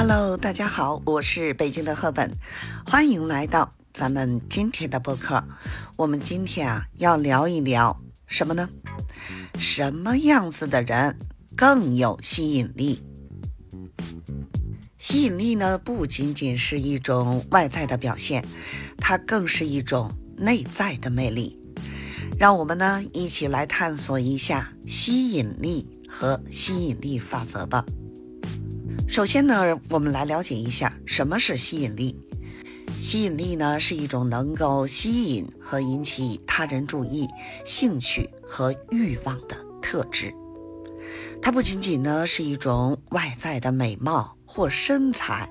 Hello，大家好，我是北京的赫本，欢迎来到咱们今天的播客。我们今天啊要聊一聊什么呢？什么样子的人更有吸引力？吸引力呢，不仅仅是一种外在的表现，它更是一种内在的魅力。让我们呢一起来探索一下吸引力和吸引力法则吧。首先呢，我们来了解一下什么是吸引力。吸引力呢是一种能够吸引和引起他人注意、兴趣和欲望的特质。它不仅仅呢是一种外在的美貌或身材，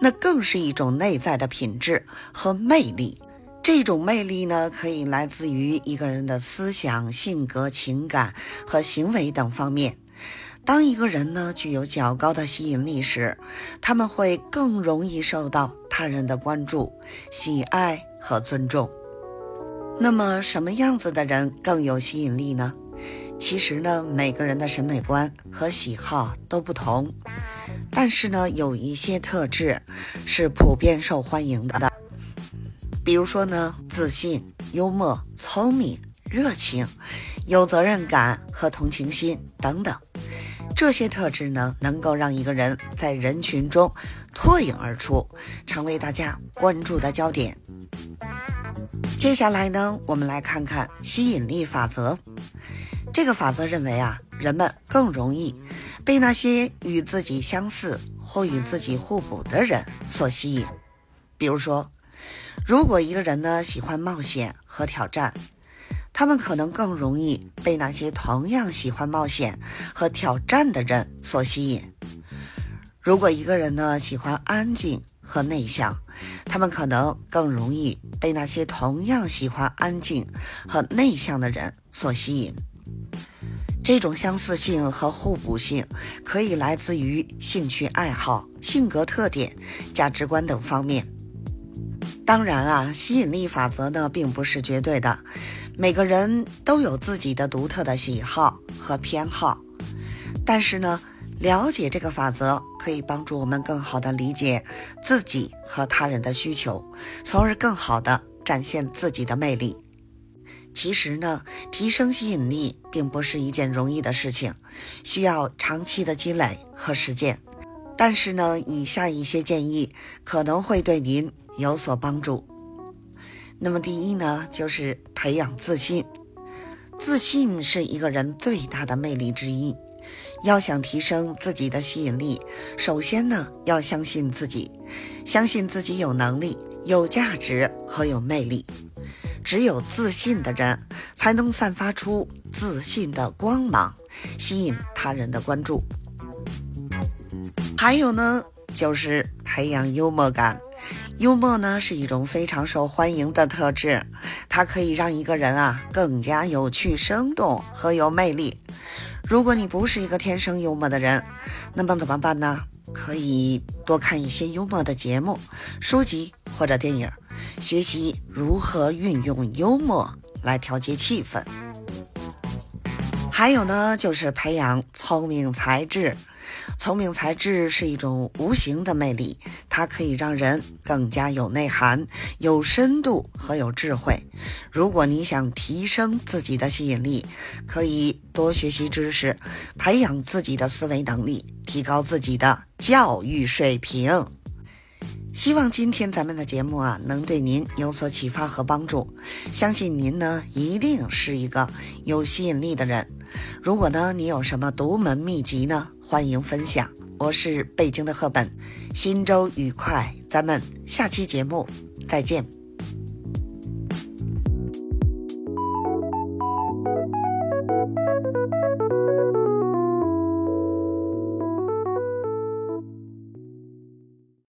那更是一种内在的品质和魅力。这种魅力呢，可以来自于一个人的思想、性格、情感和行为等方面。当一个人呢具有较高的吸引力时，他们会更容易受到他人的关注、喜爱和尊重。那么，什么样子的人更有吸引力呢？其实呢，每个人的审美观和喜好都不同，但是呢，有一些特质是普遍受欢迎的。比如说呢，自信、幽默、聪明、热情、有责任感和同情心等等。这些特质呢，能够让一个人在人群中脱颖而出，成为大家关注的焦点。接下来呢，我们来看看吸引力法则。这个法则认为啊，人们更容易被那些与自己相似或与自己互补的人所吸引。比如说，如果一个人呢喜欢冒险和挑战。他们可能更容易被那些同样喜欢冒险和挑战的人所吸引。如果一个人呢喜欢安静和内向，他们可能更容易被那些同样喜欢安静和内向的人所吸引。这种相似性和互补性可以来自于兴趣爱好、性格特点、价值观等方面。当然啊，吸引力法则呢并不是绝对的。每个人都有自己的独特的喜好和偏好，但是呢，了解这个法则可以帮助我们更好的理解自己和他人的需求，从而更好的展现自己的魅力。其实呢，提升吸引力并不是一件容易的事情，需要长期的积累和实践。但是呢，以下一些建议可能会对您有所帮助。那么第一呢，就是培养自信。自信是一个人最大的魅力之一。要想提升自己的吸引力，首先呢，要相信自己，相信自己有能力、有价值和有魅力。只有自信的人，才能散发出自信的光芒，吸引他人的关注。还有呢，就是培养幽默感。幽默呢是一种非常受欢迎的特质，它可以让一个人啊更加有趣、生动和有魅力。如果你不是一个天生幽默的人，那么怎么办呢？可以多看一些幽默的节目、书籍或者电影，学习如何运用幽默来调节气氛。还有呢，就是培养聪明才智。聪明才智是一种无形的魅力，它可以让人更加有内涵、有深度和有智慧。如果你想提升自己的吸引力，可以多学习知识，培养自己的思维能力，提高自己的教育水平。希望今天咱们的节目啊，能对您有所启发和帮助。相信您呢，一定是一个有吸引力的人。如果呢，你有什么独门秘籍呢？欢迎分享，我是北京的赫本，新周愉快，咱们下期节目再见。